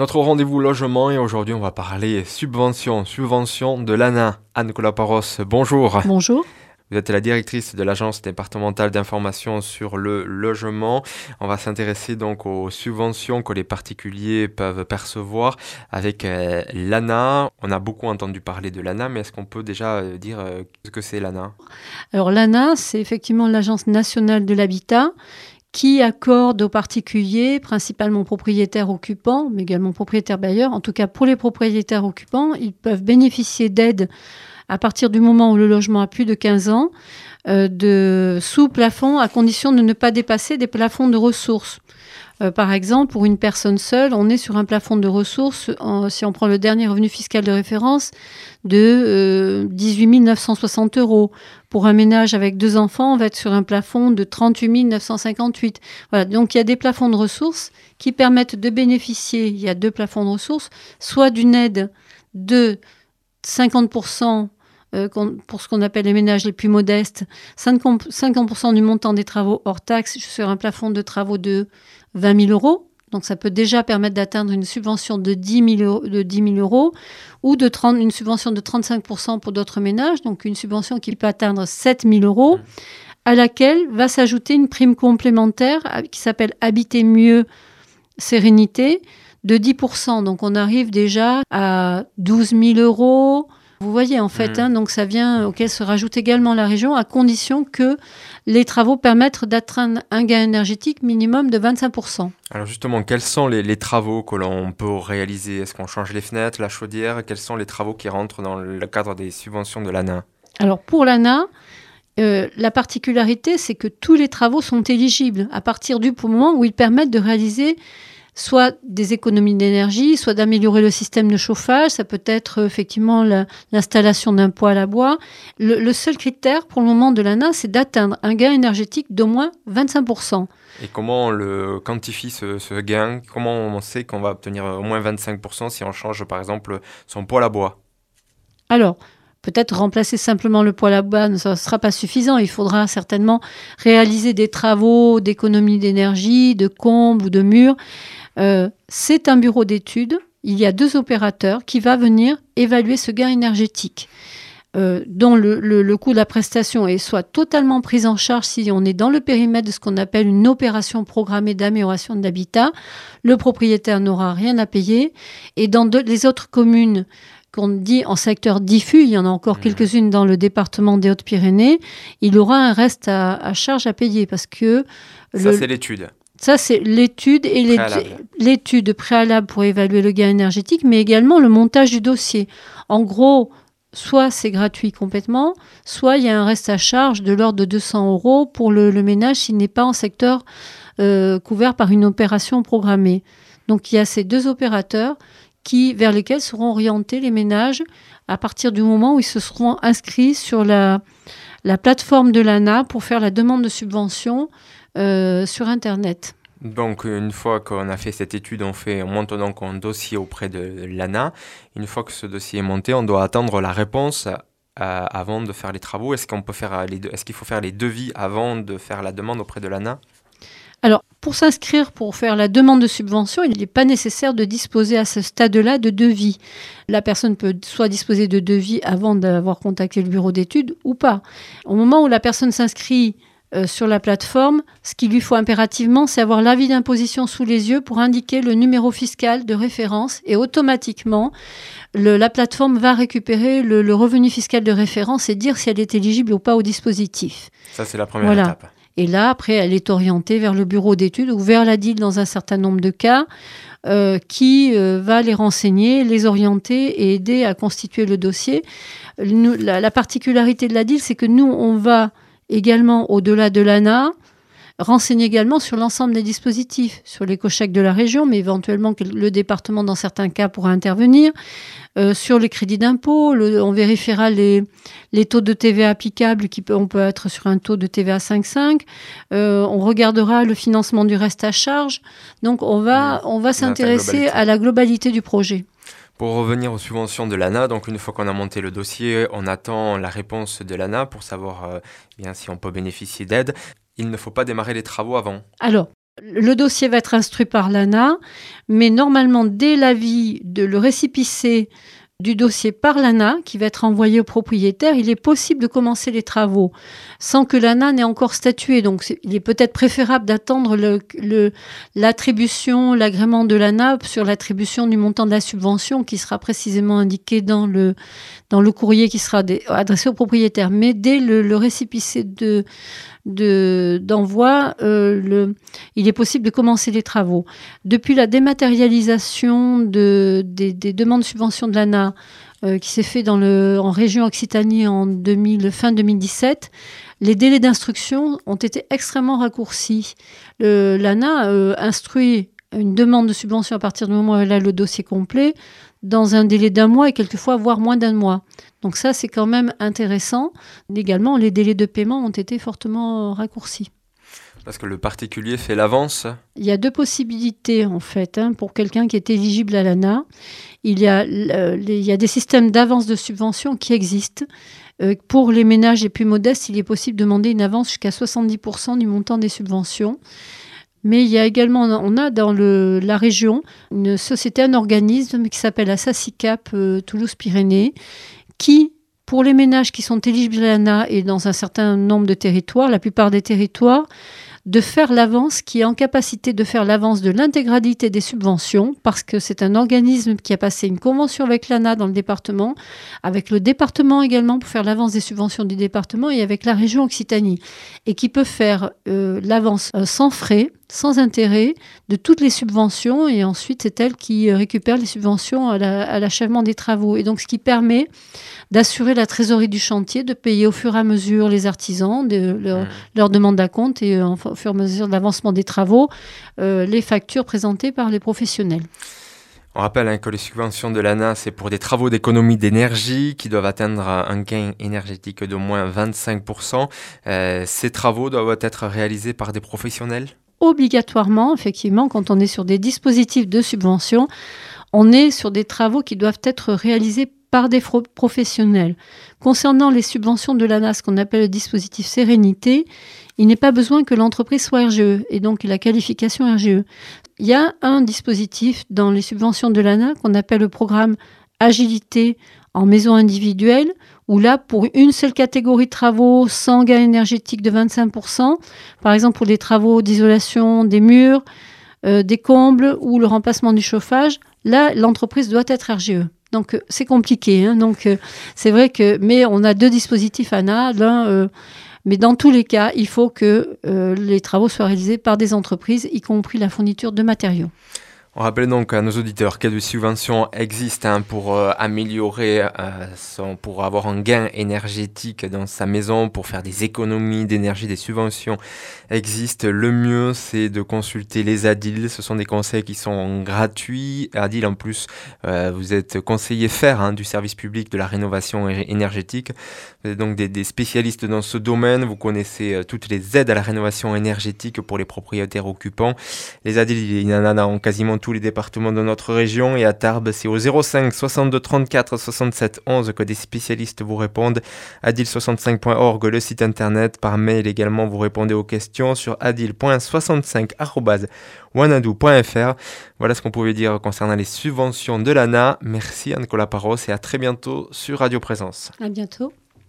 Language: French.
Notre rendez-vous logement et aujourd'hui on va parler subvention, subvention de l'ANA. Anne-Nicolas Paros, bonjour. Bonjour. Vous êtes la directrice de l'Agence départementale d'information sur le logement. On va s'intéresser donc aux subventions que les particuliers peuvent percevoir avec euh, l'ANA. On a beaucoup entendu parler de l'ANA, mais est-ce qu'on peut déjà euh, dire euh, ce que c'est l'ANA? Alors l'ANA, c'est effectivement l'Agence nationale de l'habitat qui accorde aux particuliers, principalement propriétaires occupants, mais également propriétaires bailleurs, en tout cas pour les propriétaires occupants, ils peuvent bénéficier d'aides à partir du moment où le logement a plus de 15 ans, euh, de sous plafond à condition de ne pas dépasser des plafonds de ressources. Euh, par exemple, pour une personne seule, on est sur un plafond de ressources, si on prend le dernier revenu fiscal de référence, de 18 960 euros. Pour un ménage avec deux enfants, on va être sur un plafond de 38 958. Voilà, donc il y a des plafonds de ressources qui permettent de bénéficier, il y a deux plafonds de ressources, soit d'une aide de 50% euh, pour ce qu'on appelle les ménages les plus modestes, 50%, du montant des travaux hors taxes sur un plafond de travaux de 20 000 euros. Donc ça peut déjà permettre d'atteindre une subvention de 10 000 euros, de 10 000 euros ou de 30, une subvention de 35% pour d'autres ménages, donc une subvention qui peut atteindre 7 000 euros, à laquelle va s'ajouter une prime complémentaire qui s'appelle Habiter mieux sérénité de 10%. Donc on arrive déjà à 12 000 euros, vous voyez, en fait, mmh. hein, donc ça vient auquel se rajoute également la région, à condition que les travaux permettent d'atteindre un gain énergétique minimum de 25%. Alors justement, quels sont les, travaux que l'on peut réaliser? Est-ce qu'on change les fenêtres, la chaudière? Quels sont les travaux qui rentrent dans le cadre des subventions de l'ANA? Alors pour l'ANA, euh, la particularité, c'est que tous les travaux sont éligibles à partir du moment où ils permettent de réaliser soit des économies d'énergie, soit d'améliorer le système de chauffage. Ça peut être euh, effectivement l'installation d'un poêle à bois. Le, seul critère pour le moment de l'ANA, c'est d'atteindre un gain énergétique d'au moins 25%. Et comment on le quantifie ce, gain? Comment on sait qu'on va obtenir au moins 25% si on change par exemple son poêle à bois? Alors, Peut-être remplacer simplement le poêle à bois ne sera pas suffisant. Il faudra certainement réaliser des travaux d'économie d'énergie, de combles ou de murs. Euh, c'est un bureau d'études. Il y a deux opérateurs qui va venir évaluer ce gain énergétique. Euh, dont le, coût de la prestation est soit totalement pris en charge si on est dans le périmètre de ce qu'on appelle une opération programmée d'amélioration de l'habitat, le propriétaire n'aura rien à payer. Et dans les autres communes qu'on dit en secteur diffus, il y en a encore mmh. quelques-unes dans le département des Hautes-Pyrénées, il aura un reste à, charge à payer parce que... Ça, c'est l'étude. Ça, c'est l'étude et l'étude préalable pour évaluer le gain énergétique, mais également le montage du dossier. En gros, soit c'est gratuit complètement, soit il y a un reste à charge de l'ordre de 200 euros pour le, ménage s'il n'est pas en secteur euh, couvert par une opération programmée. Donc il y a ces deux opérateurs qui, vers lesquels seront orientés les ménages à partir du moment où ils se seront inscrits sur la, la plateforme de l'ANA pour faire la demande de subvention euh, sur Internet. Donc, une fois qu'on a fait cette étude, on, fait, on monte donc un dossier auprès de l'ANA. Une fois que ce dossier est monté, on doit attendre la réponse euh, avant de faire les travaux. Est-ce est-ce qu'il faut faire les devis avant de faire la demande auprès de l'ANA? Alors, pour s'inscrire, pour faire la demande de subvention, il n'est pas nécessaire de disposer à ce stade-là de devis. La personne peut soit disposer de devis avant d'avoir contacté le bureau d'études ou pas. Au moment où la personne s'inscrit euh, sur la plateforme, ce qu'il lui faut impérativement, c'est avoir l'avis d'imposition sous les yeux pour indiquer le numéro fiscal de référence et automatiquement, la plateforme va récupérer le, revenu fiscal de référence et dire si elle est éligible ou pas au dispositif. Ça, c'est la première étape. Et là, après, elle est orientée vers le bureau d'études ou vers la DIL dans un certain nombre de cas, euh, qui euh, va les renseigner, les orienter et aider à constituer le dossier. la, la, particularité de la DIL, c'est que nous, on va également, au-delà de l'ANA, renseigner également sur l'ensemble des dispositifs, sur l'éco-chèque de la région, mais éventuellement le département, dans certains cas, pourra intervenir, euh, sur les crédits d'impôt, on vérifiera les, les, taux de TVA applicables, qui peut, on peut être sur un taux de TVA 5,5, euh, on regardera le financement du reste à charge, donc on va, on va s'intéresser à la globalité du projet. Pour revenir aux subventions de l'ANA, donc une fois qu'on a monté le dossier, on attend la réponse de l'ANA pour savoir euh, bien si on peut bénéficier d'aide il ne faut pas démarrer les travaux avant. Alors, le dossier va être instruit par l'ANA, mais normalement, dès l'avis de le récipicé du dossier par l'ANA qui va être envoyé au propriétaire, il est possible de commencer les travaux sans que l'ANA n'ait encore statué. Donc il est peut-être préférable d'attendre l'attribution, l'agrément de l'ANA sur l'attribution du montant de la subvention qui sera précisément indiqué dans le, courrier qui sera adressé au propriétaire. Mais dès le, le récipicé de, d'envoi, euh, il est possible de commencer les travaux. Depuis la dématérialisation de, des, demandes de subvention de l'ANA, euh, qui s'est fait en région Occitanie en 2000, fin 2017, les délais d'instruction ont été extrêmement raccourcis. L'ANA euh, instruit une demande de subvention à partir du moment où elle a le dossier complet dans un délai d'un mois et quelquefois voire moins d'un mois. Donc ça, c'est quand même intéressant. Également, les délais de paiement ont été fortement raccourcis. Parce que le particulier fait l'avance Il y a deux possibilités en fait hein, pour quelqu'un qui est éligible à l'ANA. Il y a, a des systèmes d'avance de subvention qui existent. Euh, pour les ménages les plus modestes, il est possible de demander une avance jusqu'à 70% du montant des subventions. Mais il y a également, on a dans la région une société, un organisme qui s'appelle Assasicap euh, Toulouse-Pyrénées, qui, pour les ménages qui sont éligibles à l'ANA et dans un certain nombre de territoires, la plupart des territoires, de faire l'avance, qui est en capacité de faire l'avance de l'intégralité des subventions, parce que c'est un organisme qui a passé une convention avec l'ANA dans le département, avec le département également pour faire l'avance des subventions du département et avec la région Occitanie, et qui peut faire euh, l'avance euh, sans frais, sans intérêt de toutes les subventions, et ensuite c'est elle qui euh, récupère les subventions à l'achèvement des travaux. Et donc ce qui permet d'assurer la trésorerie du chantier, de payer au fur et à mesure les artisans, de leur, mmh. leur demande d'acompte et en au fur et à mesure de l'avancement des travaux, euh, les factures présentées par les professionnels. On rappelle hein, que les subventions de l'ANA, c'est pour des travaux d'économie d'énergie qui doivent atteindre un gain énergétique de moins 25%. Euh, ces travaux doivent être réalisés par des professionnels? Obligatoirement, effectivement, quand on est sur des dispositifs de subvention, on est sur des travaux qui doivent être réalisés par des professionnels. Concernant les subventions de l'ANA, ce qu'on appelle le dispositif Sérénité, il n'est pas besoin que l'entreprise soit RGE et donc la qualification RGE. Il y a un dispositif dans les subventions de l'ANA qu'on appelle le programme Agilité en maison individuelle, où là, pour une seule catégorie de travaux sans gain énergétique de 25%, par exemple pour des travaux d'isolation des murs, euh, des combles ou le remplacement du chauffage, là, l'entreprise doit être RGE. Donc euh, c'est compliqué. Hein. Donc euh, c'est vrai que, mais on a deux dispositifs ANA. Mais dans tous les cas, il faut que les travaux soient réalisés par des entreprises, y compris la fourniture de matériaux. On rappelle donc à nos auditeurs des subventions existent hein, pour euh, améliorer, euh, pour avoir un gain énergétique dans sa maison, pour faire des économies d'énergie. Des subventions existent. Le mieux, c'est de consulter les ADIL. Ce sont des conseils qui sont gratuits. ADIL, en plus, euh, vous êtes conseiller faire hein, du service public de la rénovation énergétique. Vous êtes donc des, des spécialistes dans ce domaine. Vous connaissez toutes les aides à la rénovation énergétique pour les propriétaires occupants. Les ADIL, il y en a en quasiment tous les départements de notre région. Et à Tarbes, c'est au 05 62 34 67 11 que des spécialistes vous répondent. adil65.org, le site internet. Par mail également, vous répondez aux questions sur adil.65.wanadou.fr. Voilà ce qu'on pouvait dire concernant les subventions de l'ANA. Merci Anne-Nicolas Parros et à très bientôt sur Radio Présence. À bientôt.